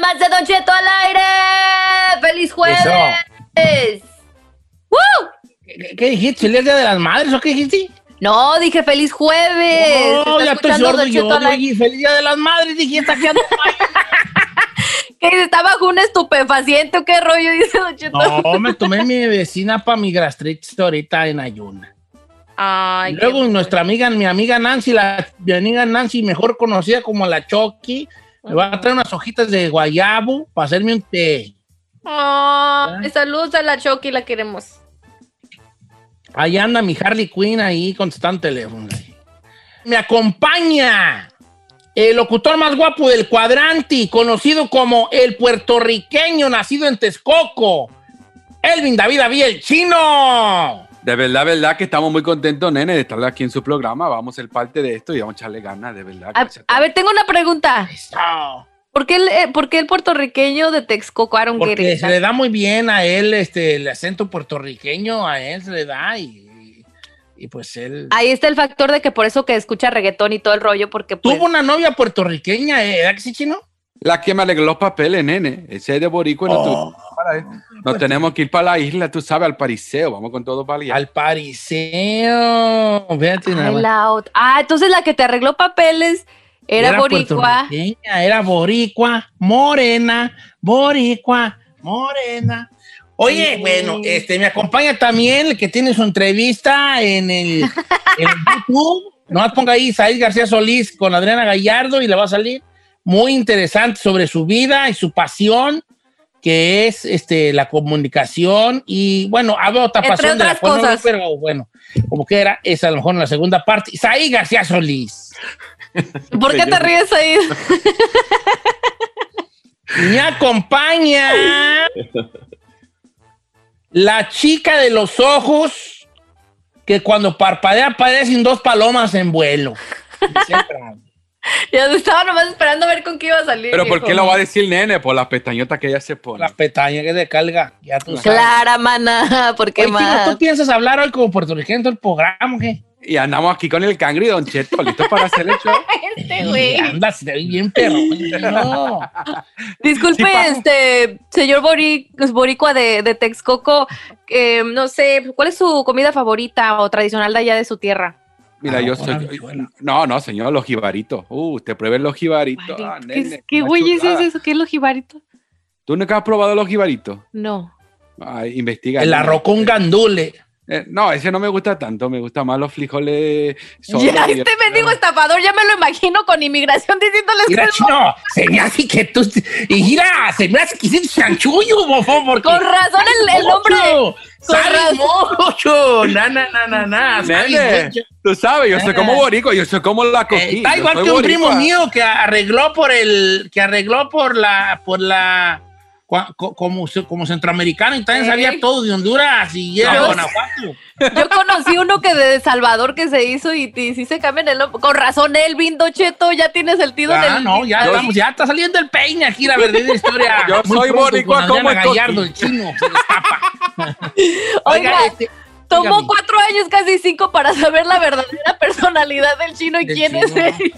más de Don Cheto al aire. ¡Feliz jueves! ¡Woo! ¿Qué, qué dijiste? ¿El día de las madres o qué dijiste? No, dije feliz jueves. No, ya estoy sordo yo. Oye, Feliz día de las madres, dije, está quedando ¿Qué dice? ¿Está bajo un estupefaciente o qué rollo? Dice Don Cheto. No, me tomé mi medicina para mi gastritis ahorita en ayuna. Ay, luego nuestra amiga, mi amiga Nancy, la, mi amiga Nancy, mejor conocida como la Chucky, me va a traer unas hojitas de guayabo para hacerme un té. Ay, saludos a la Chucky, la queremos. Ahí anda mi Harley Quinn ahí contestando teléfonos. Me acompaña el locutor más guapo del cuadrante, conocido como el puertorriqueño nacido en Texcoco, Elvin David David el chino. De verdad, verdad que estamos muy contentos, nene, de estar aquí en su programa. Vamos a ser parte de esto y vamos a echarle ganas, de verdad. A, ver, tengo una pregunta. Eso. ¿Por qué el, eh, por qué el puertorriqueño de Texcoco, Aaron Porque Guerrero? se le da muy bien a él este, el acento puertorriqueño, a él se le da y, y pues él... Ahí está el factor de que por eso que escucha reggaetón y todo el rollo, porque pues, Tuvo una novia puertorriqueña, ¿eh? ¿verdad que sí, chino? La que me arregló los papeles, nene. Ese es de Boricua. no tu- para él. Nos tenemos que ir para la isla, tú sabes, al pariseo. Vamos con todo para allá. Al pariseo. Fíjate nada más. Ah, entonces la que te arregló papeles era, boricua. Era boricua, morena, boricua, morena. Oye, Sí. bueno, este, me acompaña también el que tiene su entrevista en el, en YouTube. Nomás ponga ahí Said García Solís con Adriana Gallardo y le va a salir muy interesante sobre su vida y su pasión, que es este, la comunicación. Y bueno, hablo otra Entre pasión de la no cosas. pero bueno, como que era, es a lo mejor en la segunda parte. Said García Solís. ¿Por qué te ríes ahí? Me acompaña la chica de los ojos que cuando parpadea parecen dos palomas en vuelo. Siempre. ya estaba nomás esperando a ver con qué iba a salir. Pero ¿por qué lo va a decir, nene? Por las pestañotas que ella se pone. Las pestañas que se carga, ya tú sabes. Clara, mana, ¿por qué Oye, más? ¿tú piensas hablar hoy como puertorriqueño en todo el programa qué? Y andamos aquí con el cangri, Don Cheto, listo para hacer el show. Este güey. Anda, se ve bien perro. No. Disculpe, Sí, este, señor Bori- Boricua de, de Texcoco, eh, no sé, ¿cuál es su comida favorita o tradicional de allá de su tierra? Mira, Ah, yo soy. No, no, señor, los jibaritos. Uh, usted pruebe los jibaritos. Ah, ¿Qué, nene, qué una güey es eso? ¿Qué es los jibaritos? ¿Tú nunca has probado los jibaritos? No. Ay, investiga. El arroz con gandule. Eh, no, ese no me gusta tanto. Me gusta más los frijoles. Ya, este mendigo estafador, ya me lo imagino con inmigración diciéndoles Mira, que chino, se me hace que tú. Y mira, se me hace que hiciste chanchullo, bofón, porque. con razón el, el Sale razón. mucho. Na, na, na, na, na. Nene, tú sabes, yo soy como boricua, yo soy como la Eh, coquilla. está igual que un primo mío que arregló por el. que arregló por la. por la. Como, como centroamericano y también sabía todo de Honduras y era. Guanajuato. Yo conocí uno que de Salvador que se hizo y, y sí se cambian el nombre. Con razón, Elvin Docheto, ya tiene sentido en Ya, el. no, ya estamos, ya está saliendo el peine aquí, la verdadera historia. Yo Muy soy boricua como el. Gallardo, el chino, se destapa. Oiga, este, Tomó dígame. cuatro años, casi cinco, para saber la verdadera personalidad del chino y Del quién chino. es él.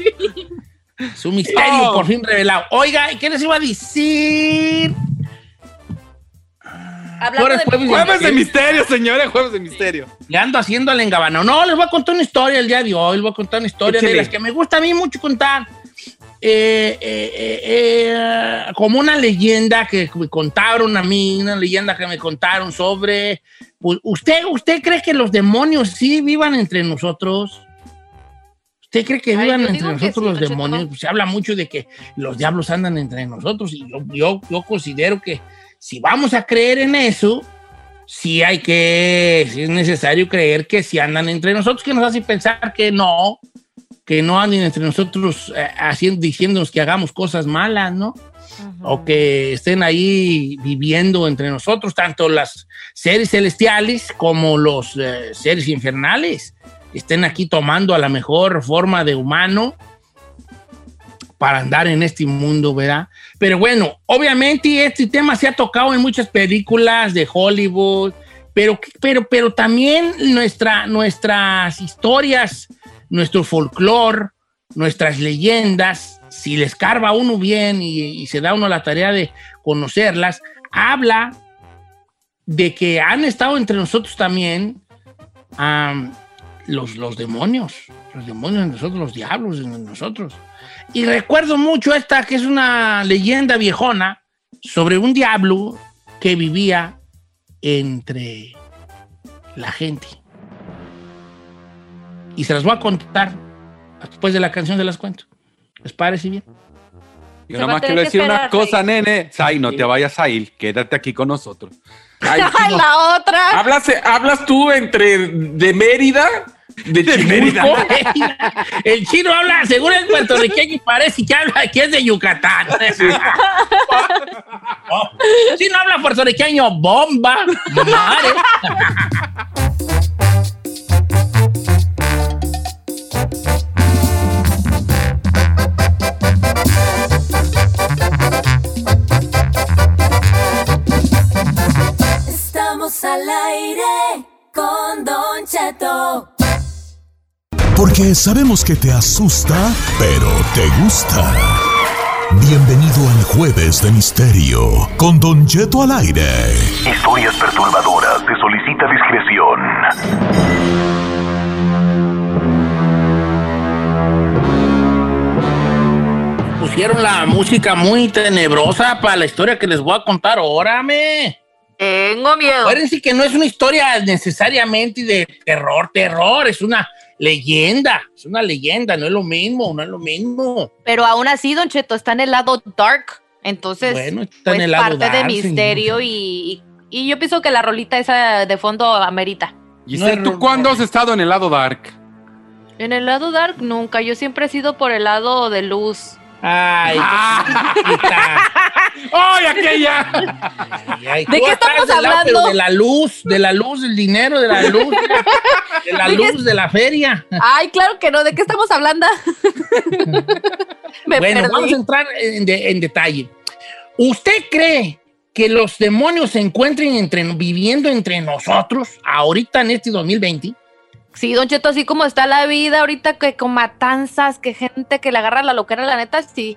Su misterio Oh. por fin revelado. Oiga, ¿y ¿qué les iba a decir? Hablando de es jueves de Jueves de misterio, señores, jueves de misterio. Le ando haciendo al engabano. No, les voy a contar una historia el día de hoy. Les voy a contar una historia de Échale. las que me gusta a mí mucho contar. Eh, eh, eh, eh, como una leyenda que me contaron a mí, una leyenda que me contaron sobre. pues, ¿Usted, ¿Usted cree que los demonios sí vivan entre nosotros? ¿Usted cree que vivan entre nosotros sí, los demonios? Pues se habla mucho de que los diablos andan entre nosotros y yo, yo, yo considero que si vamos a creer en eso, sí hay que, sí es necesario creer que si andan entre nosotros, que nos hace pensar que no, que no anden entre nosotros eh, haciendo, diciéndonos que hagamos cosas malas, ¿no? O que estén ahí viviendo entre nosotros, tanto las seres celestiales como los eh, seres infernales, estén aquí tomando a la mejor forma de humano para andar en este mundo, ¿verdad? Pero bueno, obviamente este tema se ha tocado en muchas películas de Hollywood, pero, pero, pero también nuestra, nuestras historias, nuestro folclore, nuestras leyendas si les carva uno bien y, se da uno la tarea de conocerlas, habla de que han estado entre nosotros también los, los demonios, los demonios de nosotros, los diablos de nosotros. Y recuerdo mucho esta que es una leyenda viejona sobre un diablo que vivía entre la gente. Y se las voy a contar después de la canción de las cuento. ¿Les parece bien? Yo nada más quiero decir una cosa, nene. Sai, no te vayas a ir. Quédate aquí con nosotros. Ay, la otra. ¿Hablas, ¿Hablas tú entre de Mérida? De, de Mérida. El chino habla, según el puertorriqueño, parece que habla que es de Yucatán. Sí. oh, si no habla puertorriqueño, bomba, madre. al aire con Don Cheto. Porque sabemos que te asusta, pero te gusta. Bienvenido al Jueves de Misterio con Don Cheto al aire. Historias perturbadoras, se solicita discreción. Pusieron la música muy tenebrosa para la historia que les voy a contar ahora, me. Tengo miedo. Acuérdense que no es una historia necesariamente de terror, terror, es una leyenda, es una leyenda, no es lo mismo, no es lo mismo. Pero aún así, Don Cheto, está en el lado dark, entonces bueno, está en el lado parte de misterio y, y, yo pienso que la rolita esa de fondo amerita. ¿Y tú cuándo has estado en el lado dark? En el lado dark nunca, yo siempre he sido por el lado de luz. Ay, ¡Ay, aquella! ¿De qué estamos hablando? De la luz, de la luz, del dinero, de la luz, de la luz, de la feria. Ay, claro que no. ¿De qué estamos hablando? bueno, vamos a entrar en, detalle. ¿Usted cree que los demonios se encuentren entre, viviendo entre nosotros ahorita en este 2020? Sí, Don Cheto, así como está la vida ahorita, que con matanzas, que gente que le agarra la loquera, la neta, sí.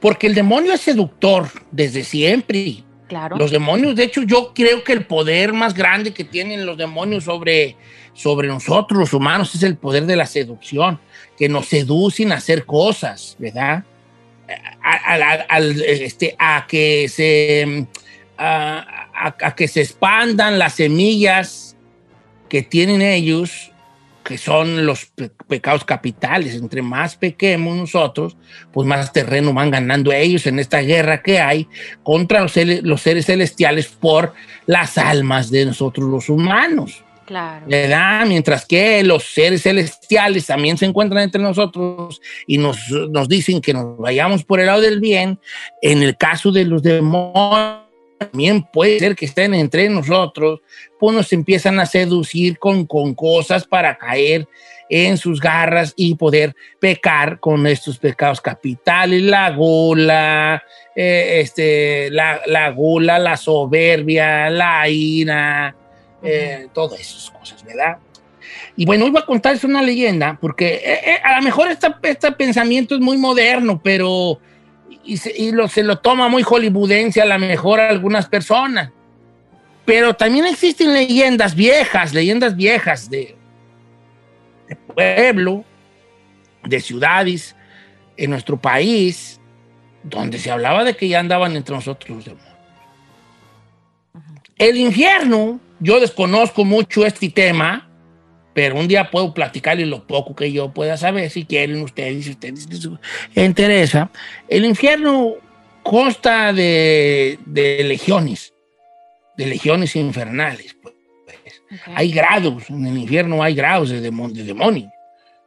Porque el demonio es seductor desde siempre. Claro. Los demonios, de hecho, yo creo que el poder más grande que tienen los demonios sobre, sobre nosotros, los humanos, es el poder de la seducción, que nos seducen a hacer cosas, ¿verdad? A, este, a que se a que se expandan las semillas que tienen ellos, que son los pecados capitales. Entre más pequemos nosotros, pues más terreno van ganando ellos en esta guerra que hay contra los, los seres celestiales por las almas de nosotros los humanos. Claro. ¿verdad? Mientras que los seres celestiales también se encuentran entre nosotros y nos, nos dicen que nos vayamos por el lado del bien, en el caso de los demonios también puede ser que estén entre nosotros, pues nos empiezan a seducir con, con cosas para caer en sus garras y poder pecar con estos pecados capitales, la gula, eh, este, la, la, gula, la soberbia, la ira, eh, todas esas cosas, ¿verdad? Y bueno, hoy voy a contarles una leyenda, porque eh, a lo mejor este pensamiento es muy moderno, pero y, se, lo, se lo toma muy hollywoodense a lo mejor a algunas personas. Pero también existen leyendas viejas, leyendas viejas de, de pueblo, de ciudades en nuestro país, donde se hablaba de que ya andaban entre nosotros los demonios. El infierno, yo desconozco mucho este tema, pero un día puedo platicarles lo poco que yo pueda saber, si quieren ustedes, si ustedes les interesa. El infierno consta de, legiones, de legiones infernales. Pues. Hay grados, en el infierno hay grados de, demonios.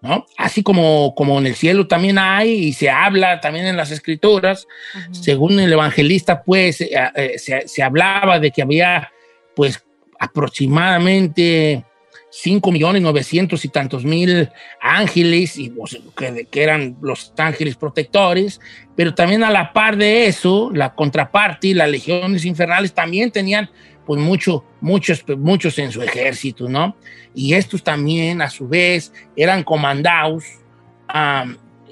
¿no? Así como, como en el cielo también hay y se habla también en las escrituras, según el evangelista, pues eh, eh, se, se, hablaba de que había pues aproximadamente 5 millones 900 y tantos mil ángeles, y, pues, que, eran los ángeles protectores, pero también a la par de eso, la contraparte, las legiones infernales también tenían pues mucho, muchos, muchos en su ejército, ¿no? Y estos también, a su vez, eran comandados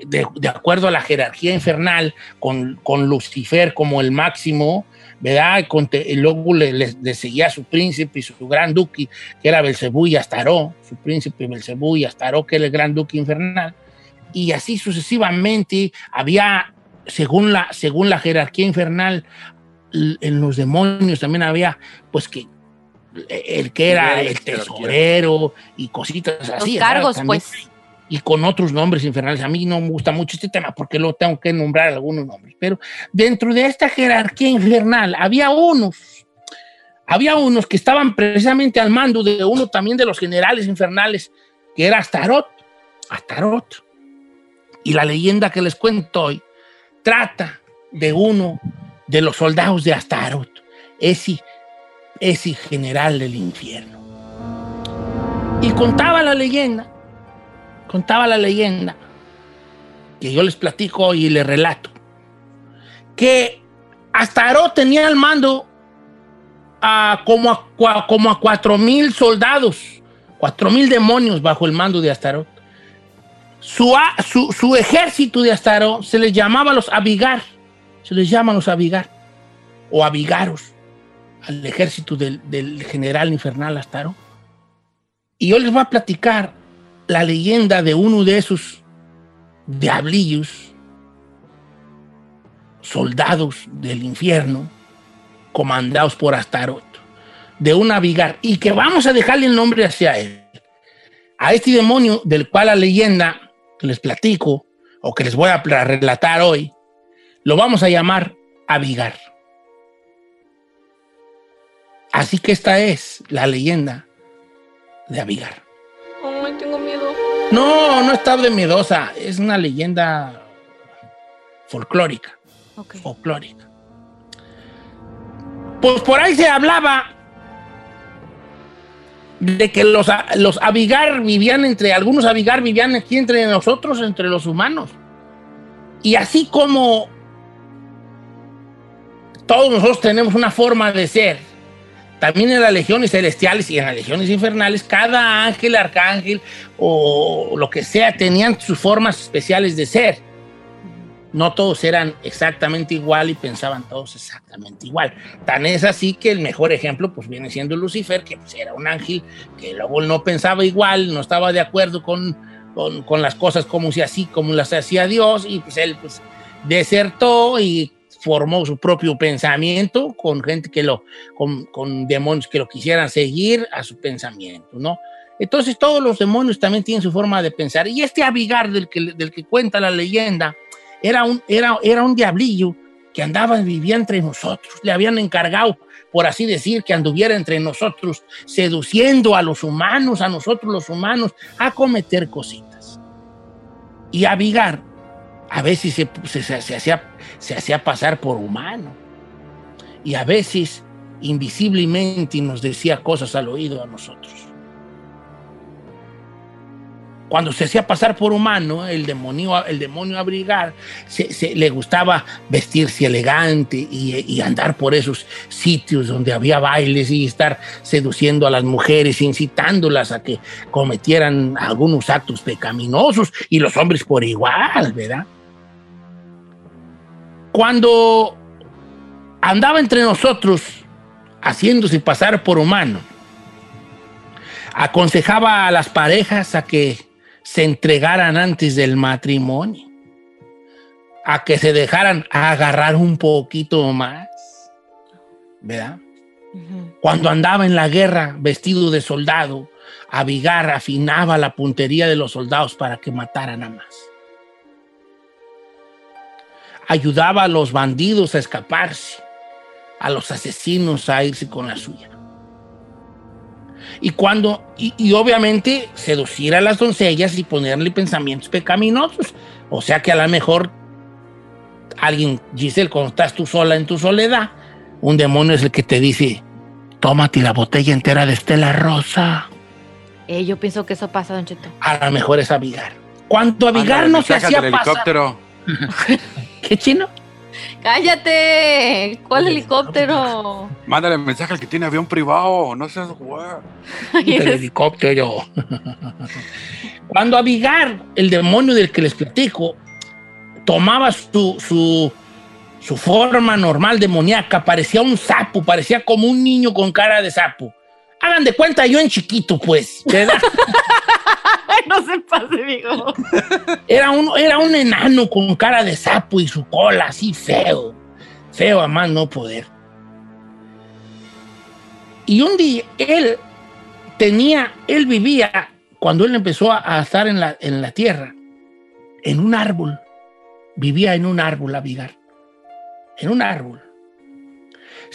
de, acuerdo a la jerarquía infernal, con, con Lucifer como el máximo, ¿verdad? Y, luego le, seguía su príncipe y su, gran duque, que era Belcebú y Astaró, su príncipe Belcebú y Astaró, que era el gran duque infernal. Y así sucesivamente había, según la, según la jerarquía infernal, en los demonios también había, pues que el que era el tesorero y cositas así. Los cargos, pues. Y con otros nombres infernales. A mí no me gusta mucho este tema porque lo tengo que nombrar algunos nombres. Pero dentro de esta jerarquía infernal había unos, había unos que estaban precisamente al mando de uno también de los generales infernales, que era Astarot. Astarot. Y la leyenda que les cuento hoy trata de uno de los soldados de Astarot. Ese ese general del infierno. Y contaba la leyenda, contaba la leyenda, que yo les platico y les relato, que Astarot tenía al mando a como a, como a cuatro mil soldados, cuatro mil demonios bajo el mando de Astarot. Su, su, su, ejército de Astarot se les llamaba los Abigar, se les llaman los Abigar o Abigaros al ejército del, general infernal Astaro. Y yo les voy a platicar la leyenda de uno de esos diablillos, soldados del infierno, comandados por Astarot, de un Abigar, y que vamos a dejarle el nombre hacia él. A este demonio del cual la leyenda que les platico, o que les voy a relatar hoy, lo vamos a llamar Abigar. Así que esta es la leyenda de Abigar. No, no está de miedosa. Es una leyenda folclórica. Folclórica. Pues por ahí se hablaba de que los, los Abigar vivían entre, algunos Abigar vivían aquí entre nosotros, entre los humanos. Y así como todos nosotros tenemos una forma de ser, también en las legiones celestiales y en las legiones infernales, cada ángel, arcángel o lo que sea tenían sus formas especiales de ser. No todos eran exactamente igual y pensaban todos exactamente igual. Tan es así que el mejor ejemplo pues viene siendo Lucifer, que pues, era un ángel que luego no pensaba igual, no estaba de acuerdo con, con, las cosas como si así, como las hacía Dios y pues él pues desertó y formó su propio pensamiento con gente que lo, con, con, demonios que lo quisieran seguir a su pensamiento, ¿no? Entonces todos los demonios también tienen su forma de pensar. Y este Abigar del que, del que cuenta la leyenda era un, era, era un diablillo que andaba, vivía entre nosotros. Le habían encargado, por así decir, que anduviera entre nosotros, seduciendo a los humanos, a nosotros los humanos, a cometer cositas. Y Abigar a veces se, hacía pasar por humano y a veces invisiblemente nos decía cosas al oído a nosotros. Cuando se hacía pasar por humano, el demonio, el demonio abrigar, se, le gustaba vestirse elegante y, y, andar por esos sitios donde había bailes y estar seduciendo a las mujeres, incitándolas a que cometieran algunos actos pecaminosos y los hombres por igual, ¿verdad? Cuando andaba entre nosotros haciéndose pasar por humano, aconsejaba a las parejas a que se entregaran antes del matrimonio, a que se dejaran agarrar un poquito más, ¿verdad? Cuando andaba en la guerra vestido de soldado, Abigar afinaba la puntería de los soldados para que mataran a más ayudaba a los bandidos a escaparse, a los asesinos a irse con la suya. Y cuando, y, obviamente seducir a las doncellas y ponerle pensamientos pecaminosos. O sea que a lo mejor alguien, Giselle, cuando estás tú sola en tu soledad, un demonio es el que te dice, tómate la botella entera de Estela Rosa. Eh, yo pienso que eso pasa, Don Cheto. A lo mejor es Abigar. Cuando Abigar no se hacía pasar... ¿Qué chino? ¡Cállate! ¿Cuál helicóptero? Mándale mensaje al que tiene avión privado, no seas jugar. El helicóptero. Cuando Abigar, el demonio del que les platico, tomaba su, su, su forma normal demoníaca, parecía un sapo, parecía como un niño con cara de sapo. Hagan de cuenta yo en chiquito, pues, ¿verdad? no se pase, digo. Era un, era un enano con cara de sapo y su cola así feo. Feo a más no poder. Y un día él tenía, él vivía, cuando él empezó a, estar en la, en la tierra, en un árbol. Vivía en un árbol, Abigar. En un árbol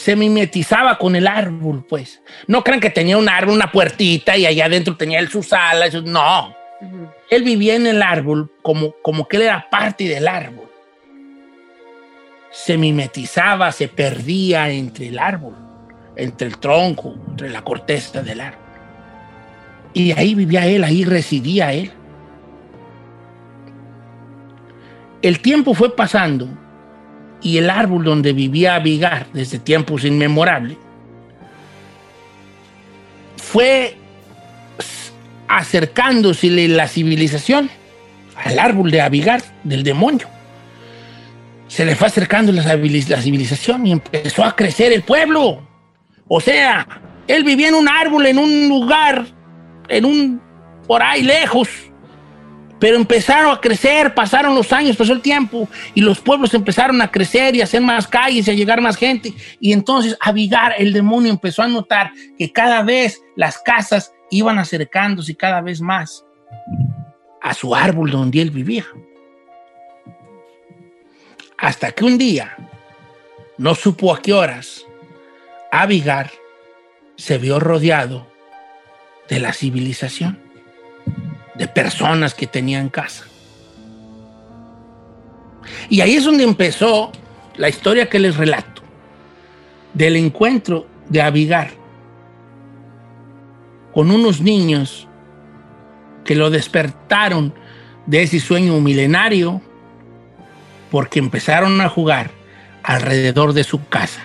se mimetizaba con el árbol, pues. No crean que tenía un árbol, una puertita y allá adentro tenía él sus alas. No. Él vivía en el árbol como, como que él era parte del árbol. Se mimetizaba, se perdía entre el árbol, entre el tronco, entre la corteza del árbol. Y ahí vivía él, ahí residía él. El tiempo fue pasando y el árbol donde vivía Abigar desde tiempos inmemorables fue acercándose la civilización al árbol de Abigar del demonio. Se le fue acercando la civilización y empezó a crecer el pueblo. O sea, él vivía en un árbol, en un lugar, en un por ahí lejos pero empezaron a crecer, pasaron los años, pasó el tiempo y los pueblos empezaron a crecer y a hacer más calles y a llegar más gente. Y entonces Abigar, el demonio, empezó a notar que cada vez las casas iban acercándose cada vez más a su árbol donde él vivía. Hasta que un día, no supo a qué horas, Abigar se vio rodeado de la civilización de personas que tenía en casa. Y ahí es donde empezó la historia que les relato, del encuentro de Abigar con unos niños que lo despertaron de ese sueño milenario porque empezaron a jugar alrededor de su casa,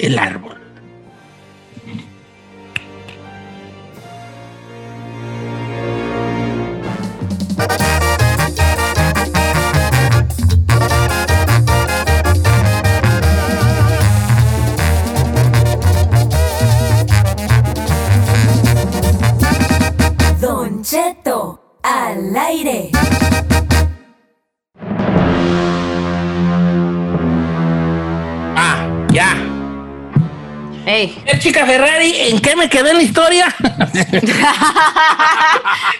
el árbol. Hey. Eh, chica Ferrari, ¿en qué me quedé en la historia?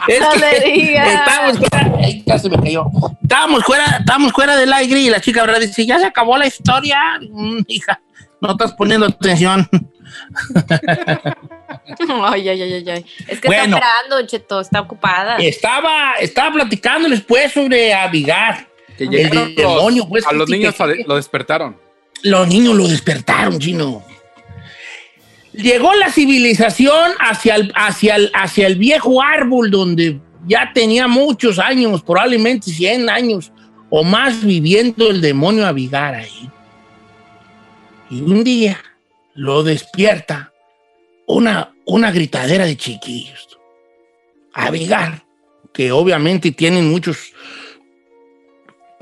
es no le digas. Estábamos fuera, ay, casi me cayó. Estábamos fuera, estábamos fuera del aire y la chica Ferrari dice, ya se acabó la historia. Mm, hija, no estás poniendo atención. ay, ay, ay, ay. Es que está esperando, Cheto, está ocupada. Estaba, estaba platicando después sobre Abigar. el demonio, pues. A los niños lo despertaron. Los niños lo despertaron, chino. Llegó la civilización hacia el, hacia el, hacia el viejo árbol donde ya tenía muchos años, probablemente 100 años o más viviendo el demonio Abigar ahí. Y un día lo despierta una, una gritadera de chiquillos. Abigar, que obviamente tienen muchos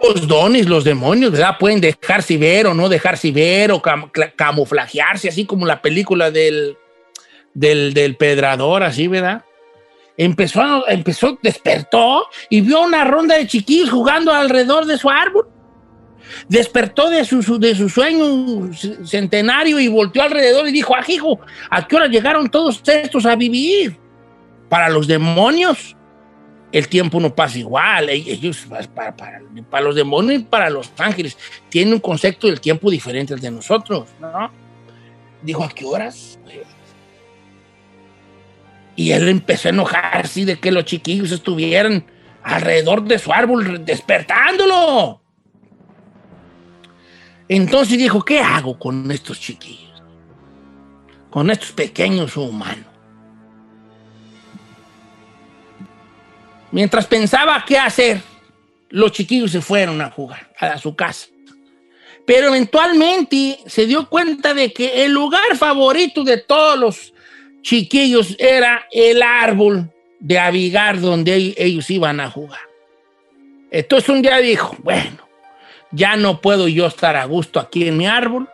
los dones, los demonios, ¿verdad? Pueden dejarse ver o no dejarse ver o camuflajearse, así como la película del, del, del pedrador, así, ¿verdad? Empezó, empezó, despertó y vio una ronda de chiquillos jugando alrededor de su árbol despertó de su, de su sueño centenario y volteó alrededor y dijo, ah, hijo, ¿a qué hora llegaron todos estos a vivir? Para los demonios, el tiempo no pasa igual. Ellos, para, para, para los demonios y para los ángeles, tienen un concepto del tiempo diferente al de nosotros, ¿no? Dijo, ¿a qué horas? Y él empezó a enojarse de que los chiquillos estuvieran alrededor de su árbol despertándolo. Entonces dijo, ¿qué hago con estos chiquillos? Con estos pequeños humanos. Mientras pensaba qué hacer, los chiquillos se fueron a jugar a su casa. Pero eventualmente se dio cuenta de que el lugar favorito de todos los chiquillos era el árbol de Abigar donde ellos iban a jugar. Entonces un día dijo, bueno, ya no puedo yo estar a gusto aquí en mi árbol.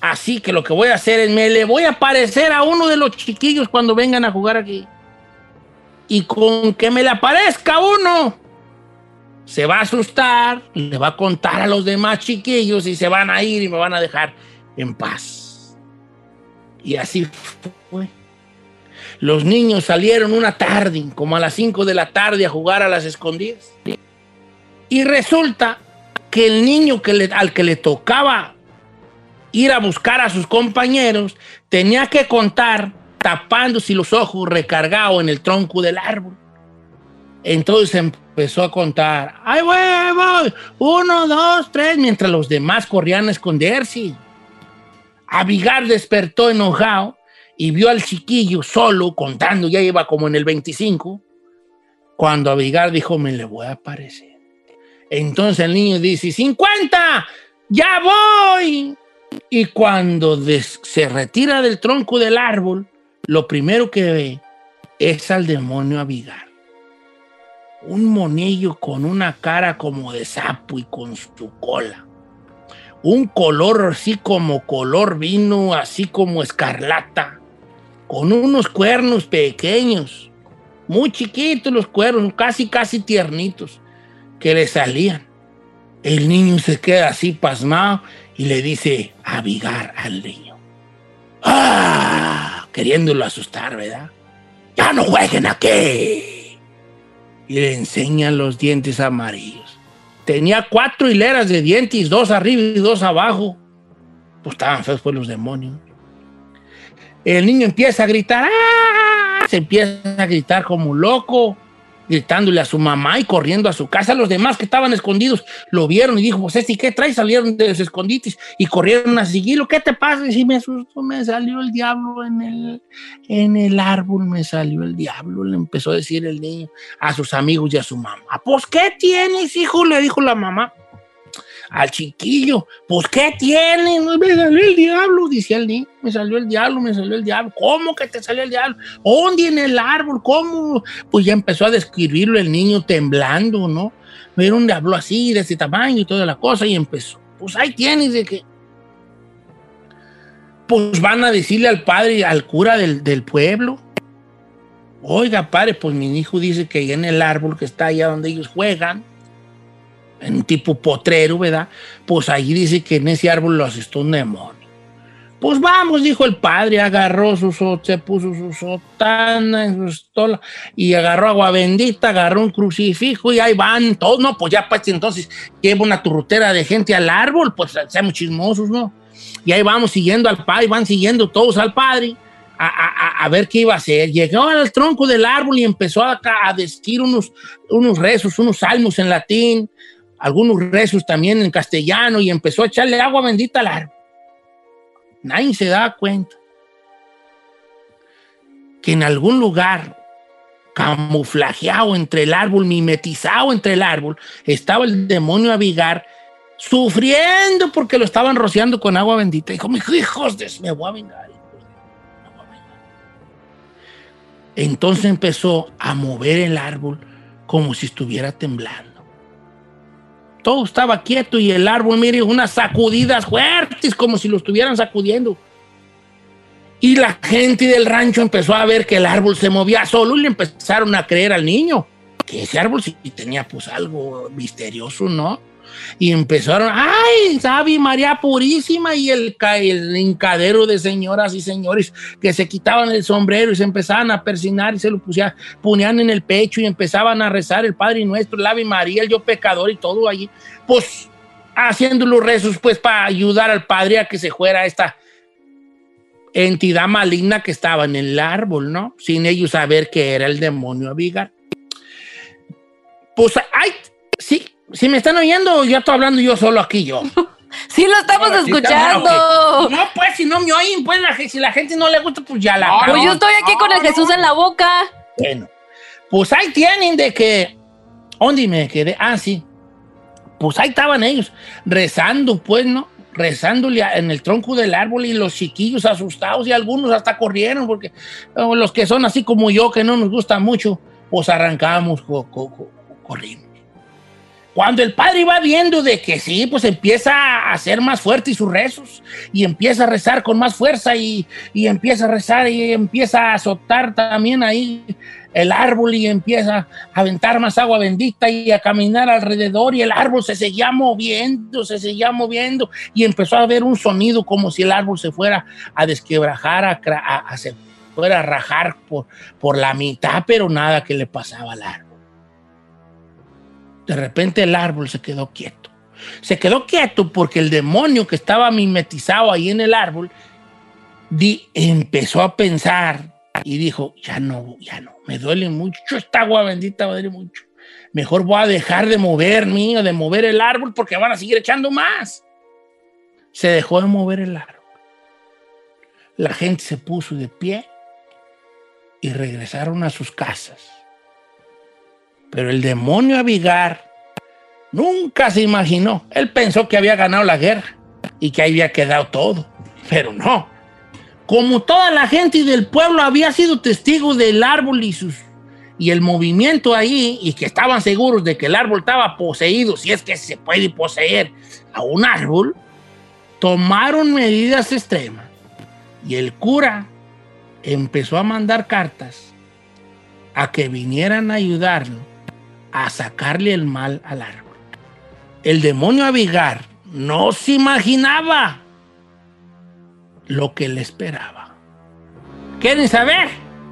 Así que lo que voy a hacer es me le voy a aparecer a uno de los chiquillos cuando vengan a jugar aquí. Y con que me le aparezca uno, se va a asustar, le va a contar a los demás chiquillos y se van a ir y me van a dejar en paz. Y así fue. Los niños salieron una tarde, como a las 5 de la tarde, a jugar a las escondidas. Y resulta que el niño que al que le tocaba ir a buscar a sus compañeros tenía que contar tapándose los ojos recargado en el tronco del árbol. Entonces empezó a contar, ¡ay, voy! Uno, dos, tres, mientras los demás corrían a esconderse. Abigar despertó enojado y vio al chiquillo solo contando, ya iba como en el 25, cuando Abigar dijo, me le voy a aparecer. Entonces el niño dice, ¡50! ¡Ya voy! Y cuando se retira del tronco del árbol, lo primero que ve es al demonio Abigar. Un monillo con una cara como de sapo y con su cola. Un color así como color vino, así como escarlata con unos cuernos pequeños, muy chiquitos los cuernos, casi, casi tiernitos, que le salían. El niño se queda así pasmado y le dice Abigar al niño. ¡Ah! Queriéndolo asustar, ¿verdad? ¡Ya no jueguen aquí! Y le enseñan los dientes amarillos. Tenía cuatro hileras de dientes, dos arriba y dos abajo. Pues estaban feos por los demonios. El niño empieza a gritar, ¡ah! se empieza a gritar como un loco, gritándole a su mamá y corriendo a su casa. Los demás que estaban escondidos lo vieron y dijo, pues este, ¿qué traes? Salieron de los escondites y corrieron a seguirlo. ¿Qué te pasa? Y si me asustó, me salió el diablo en el, en el árbol, me salió el diablo, le empezó a decir el niño a sus amigos y a su mamá. Pues, ¿qué tienes, hijo? Le dijo la mamá al chiquillo. Pues, ¿qué tiene? Me salió el diablo, decía el niño. Me salió el diablo, me salió el diablo. ¿Cómo que te salió el diablo? ¿Dónde en el árbol? ¿Cómo? Pues ya empezó a describirlo el niño temblando, ¿no? Era un diablo así, de ese tamaño y toda la cosa, y empezó. Pues ahí tienes de que. Pues van a decirle al padre, al cura del, del pueblo. Oiga, padre, pues mi hijo dice que en el árbol que está allá donde ellos juegan, en un tipo potrero, ¿verdad? Pues ahí dice que en ese árbol lo asustó un demonio. Pues vamos, dijo el padre, agarró su se puso su sotana en su estola y agarró agua bendita, agarró un crucifijo y ahí van todos, no, pues ya pues entonces lleva una turrutera de gente al árbol, pues seamos chismosos, ¿no? Y ahí vamos siguiendo al padre, van siguiendo todos al padre a, ver qué iba a hacer. Llegó al tronco del árbol y empezó a, a decir unos, unos rezos, unos salmos en latín, algunos rezos también en castellano y empezó a echarle agua bendita al árbol. Nadie se da cuenta que en algún lugar camuflajeado entre el árbol, mimetizado entre el árbol, estaba el demonio Abigar sufriendo porque lo estaban rociando con agua bendita. Dijo, hijos de... Me voy a vengar. Entonces empezó a mover el árbol como si estuviera temblando todo estaba quieto y el árbol, mire, unas sacudidas fuertes, como si lo estuvieran sacudiendo. Y la gente del rancho empezó a ver que el árbol se movía solo y le empezaron a creer al niño que ese árbol sí tenía pues algo misterioso, ¿no? Y empezaron, ay, Sabi María Purísima y el, el hincadero de señoras y señores que se quitaban el sombrero y se empezaban a persinar y se lo pusían, ponían en el pecho y empezaban a rezar el Padre Nuestro, el Ave María, el Yo Pecador y todo allí, pues haciendo los rezos pues para ayudar al Padre a que se fuera esta entidad maligna que estaba en el árbol, ¿no? Sin ellos saber que era el demonio Abigar. Pues, ay, sí, si me están oyendo, yo estoy hablando yo solo aquí, yo. sí, lo estamos escuchando. No, pues si no me oyen, pues si la gente no le gusta, pues ya la. pues yo estoy aquí con el Jesús en la boca. Bueno, pues ahí tienen de que. ¿Dónde me quedé? Ah, sí. Pues ahí estaban ellos, rezando, pues, ¿no? Rezándole en el tronco del árbol y los chiquillos asustados y algunos hasta corrieron, porque los que son así como yo, que no nos gusta mucho, pues arrancamos corriendo. Cuando el padre iba viendo de que sí, pues empieza a hacer más fuerte sus rezos y empieza a rezar con más fuerza y, y empieza a rezar y empieza a azotar también ahí el árbol y empieza a aventar más agua bendita y a caminar alrededor y el árbol se seguía moviendo, se seguía moviendo y empezó a haber un sonido como si el árbol se fuera a desquebrajar, a, a, se fuera a rajar por, por la mitad, pero nada que le pasaba al árbol. De repente el árbol se quedó quieto. Se quedó quieto porque el demonio que estaba mimetizado ahí en el árbol di, empezó a pensar y dijo, ya no, ya no, me duele mucho esta agua bendita, me duele mucho. Mejor voy a dejar de mover mío, de mover el árbol porque van a seguir echando más. Se dejó de mover el árbol. La gente se puso de pie y regresaron a sus casas. Pero el demonio Abigar nunca se imaginó. Él pensó que había ganado la guerra y que ahí había quedado todo. Pero no como toda la gente del pueblo había sido testigo del árbol y, sus, y el movimiento ahí, y que estaban seguros de que el árbol estaba poseído, si es que se puede poseer a un árbol, tomaron medidas extremas. Y el cura empezó a mandar cartas a que vinieran a ayudarlo a sacarle el mal al árbol. El demonio Abigar no se imaginaba lo que le esperaba. ¿Quieren saber?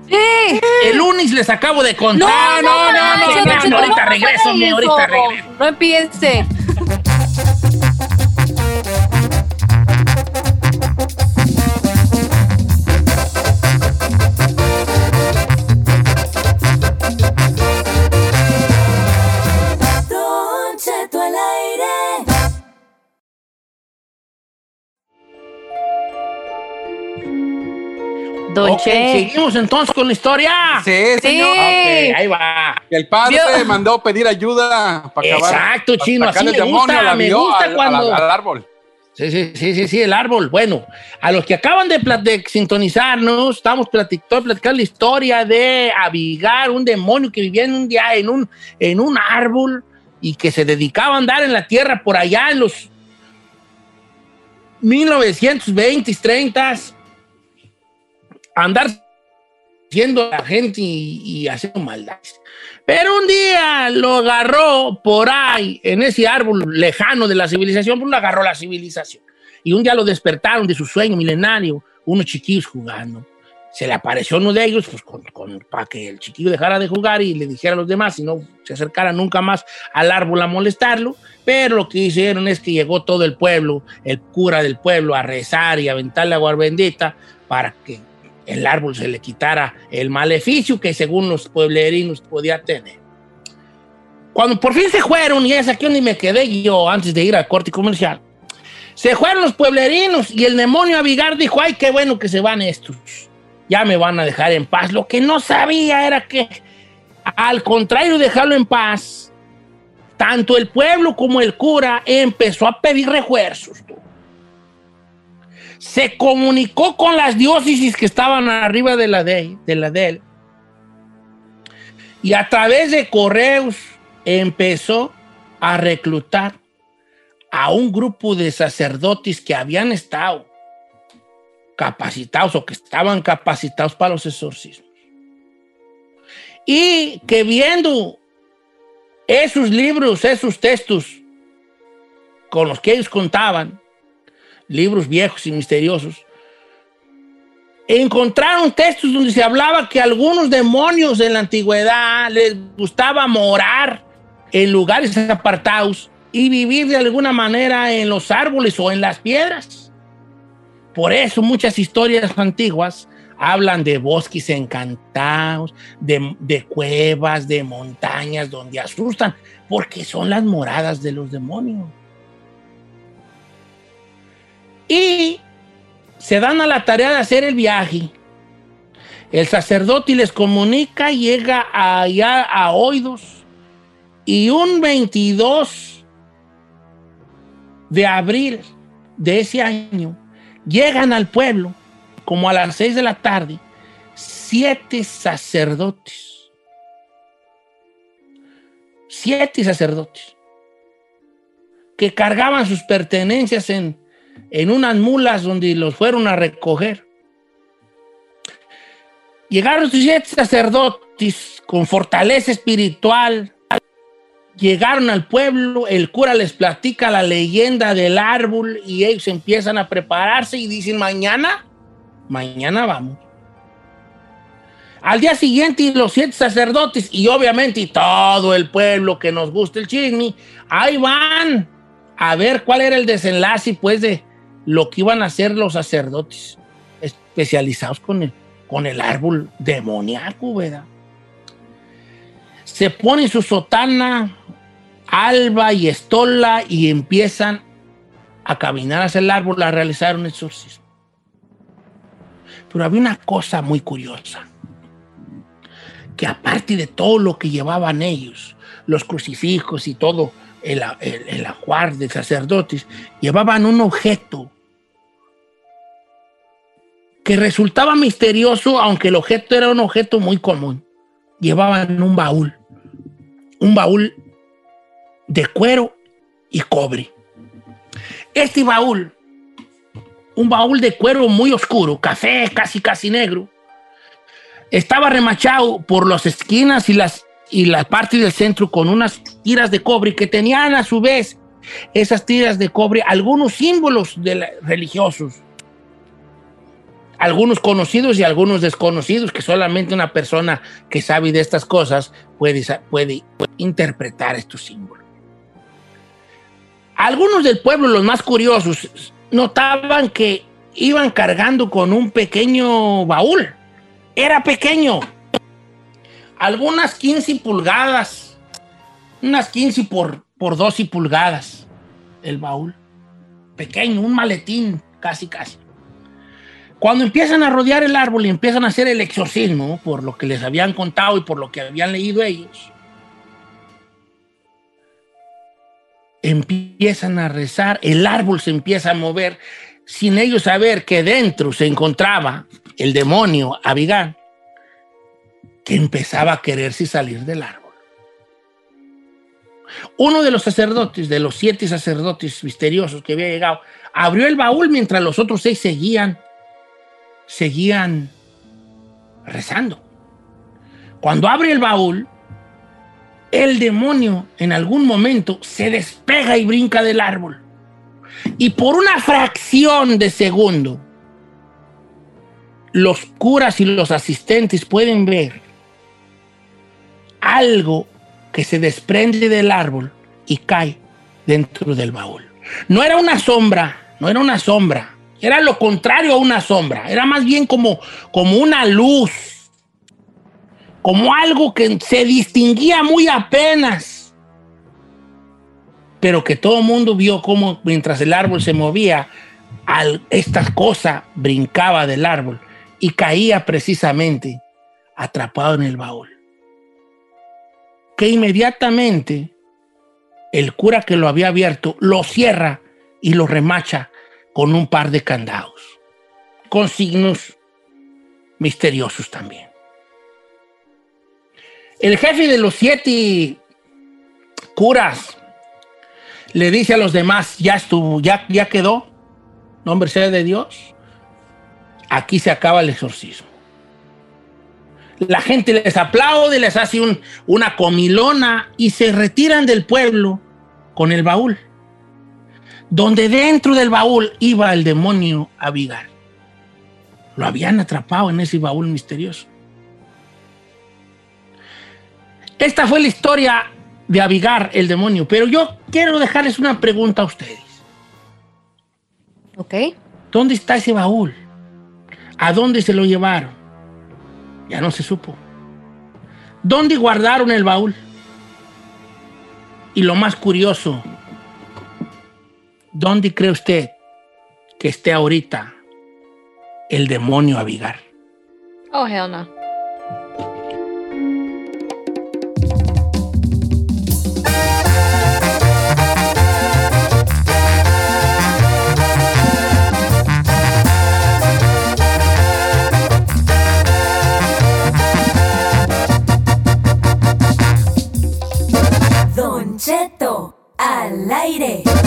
Sí. El lunes les acabo de contar. No, no, no, no. no, ahorita regreso, mi, ahorita regreso. No empiece. Seguimos entonces con la historia. Sí, señor. ahí va. El padre mandó pedir ayuda para acabar. Exacto, chino. Así me gusta, me gusta cuando... Al, árbol. Sí, sí, sí, sí, sí, el árbol. Bueno, a los que acaban de, de sintonizarnos, estamos platicando, platicando la historia de Abigar, un demonio que vivía en un día en un, en un árbol y que se dedicaba a andar en la tierra por allá en los 1920 30 andar siendo a la gente y, haciendo maldades. Pero un día lo agarró por ahí, en ese árbol lejano de la civilización, pues lo agarró la civilización. Y un día lo despertaron de su sueño milenario, unos chiquillos jugando. Se le apareció uno de ellos, pues con, para que el chiquillo dejara de jugar y le dijera a los demás y no se acercara nunca más al árbol a molestarlo. Pero lo que hicieron es que llegó todo el pueblo, el cura del pueblo, a rezar y a aventarle agua bendita para que el árbol se le quitara el maleficio que según los pueblerinos podía tener. Cuando por fin se fueron, y es aquí donde me quedé yo antes de ir al corte comercial, se fueron los pueblerinos y el demonio Abigar dijo, ay, qué bueno que se van estos, ya me van a dejar en paz. Lo que no sabía era que, al contrario de dejarlo en paz, tanto el pueblo como el cura empezó a pedir refuerzos se comunicó con las diócesis que estaban arriba de la de, de la él. Y a través de correos empezó a reclutar a un grupo de sacerdotes que habían estado capacitados o que estaban capacitados para los exorcismos. Y que viendo esos libros, esos textos con los que ellos contaban, libros viejos y misteriosos, encontraron textos donde se hablaba que algunos demonios en la antigüedad les gustaba morar en lugares apartados y vivir de alguna manera en los árboles o en las piedras. Por eso muchas historias antiguas hablan de bosques encantados, de, de, cuevas, de montañas donde asustan, porque son las moradas de los demonios y se dan a la tarea de hacer el viaje. El sacerdote les comunica, llega allá a Oidos y un 22 de abril de ese año llegan al pueblo como a las 6 de la tarde siete sacerdotes. Siete sacerdotes que cargaban sus pertenencias en, en unas mulas donde los fueron a recoger. Llegaron siete sacerdotes con fortaleza espiritual. Llegaron al pueblo, el cura les platica la leyenda del árbol y ellos empiezan a prepararse y dicen, mañana, mañana vamos. Al día siguiente, los siete sacerdotes y obviamente todo el pueblo que nos gusta el chisme, ahí van a ver cuál era el desenlace pues de lo que iban a hacer los sacerdotes especializados con el, con el árbol demoníaco, ¿verdad? Se ponen su sotana, alba y estola y empiezan a caminar hacia el árbol a realizar un exorcismo. Pero había una cosa muy curiosa que aparte de todo lo que llevaban ellos, los crucifijos y todo el, el, ajuar de sacerdotes, llevaban un objeto que resultaba misterioso, aunque el objeto era un objeto muy común. Llevaban un baúl, un baúl de cuero y cobre. Este baúl, un baúl de cuero muy oscuro, café, casi casi negro, estaba remachado por las esquinas y las y la parte del centro con unas tiras de cobre que tenían a su vez esas tiras de cobre algunos símbolos religiosos. Algunos conocidos y algunos desconocidos que solamente una persona que sabe de estas cosas puede, puede interpretar estos símbolos. Algunos del pueblo, los más curiosos, notaban que iban cargando con un pequeño baúl era pequeño. Algunas 15 pulgadas. Unas 15 por, por 12 pulgadas. El baúl. Pequeño, un maletín, casi, casi. Cuando empiezan a rodear el árbol y empiezan a hacer el exorcismo, por lo que les habían contado y por lo que habían leído ellos, empiezan a rezar, el árbol se empieza a mover sin ellos saber que dentro se encontraba el demonio Abigail, que empezaba a quererse salir del árbol. Uno de los sacerdotes, de los siete sacerdotes misteriosos que había llegado, abrió el baúl mientras los otros seis seguían, seguían rezando. Cuando abre el baúl, el demonio en algún momento se despega y brinca del árbol. Y por una fracción de segundo, los curas y los asistentes pueden ver algo que se desprende del árbol y cae dentro del baúl. No era una sombra, no era una sombra, era lo contrario a una sombra, era más bien como, como una luz, como algo que se distinguía muy apenas, pero que todo el mundo vio como mientras el árbol se movía, esta cosa brincaba del árbol y caía precisamente atrapado en el baúl. Que inmediatamente el cura que lo había abierto lo cierra y lo remacha con un par de candados, con signos misteriosos también. El jefe de los siete curas le dice a los demás, ya estuvo, ya, ya quedó, nombre sea de Dios, aquí se acaba el exorcismo. La gente les aplaude, les hace una comilona y se retiran del pueblo con el baúl, donde dentro del baúl iba el demonio Abigar. Lo habían atrapado en ese baúl misterioso. Esta fue la historia de Abigar, el demonio, pero yo quiero dejarles una pregunta a ustedes. Ok. ¿Dónde está ese baúl? ¿A dónde se lo llevaron? Ya no se supo. ¿Dónde guardaron el baúl? Y lo más curioso, ¿dónde cree usted que esté ahorita el demonio Abigar? Oh, hell no. al aire.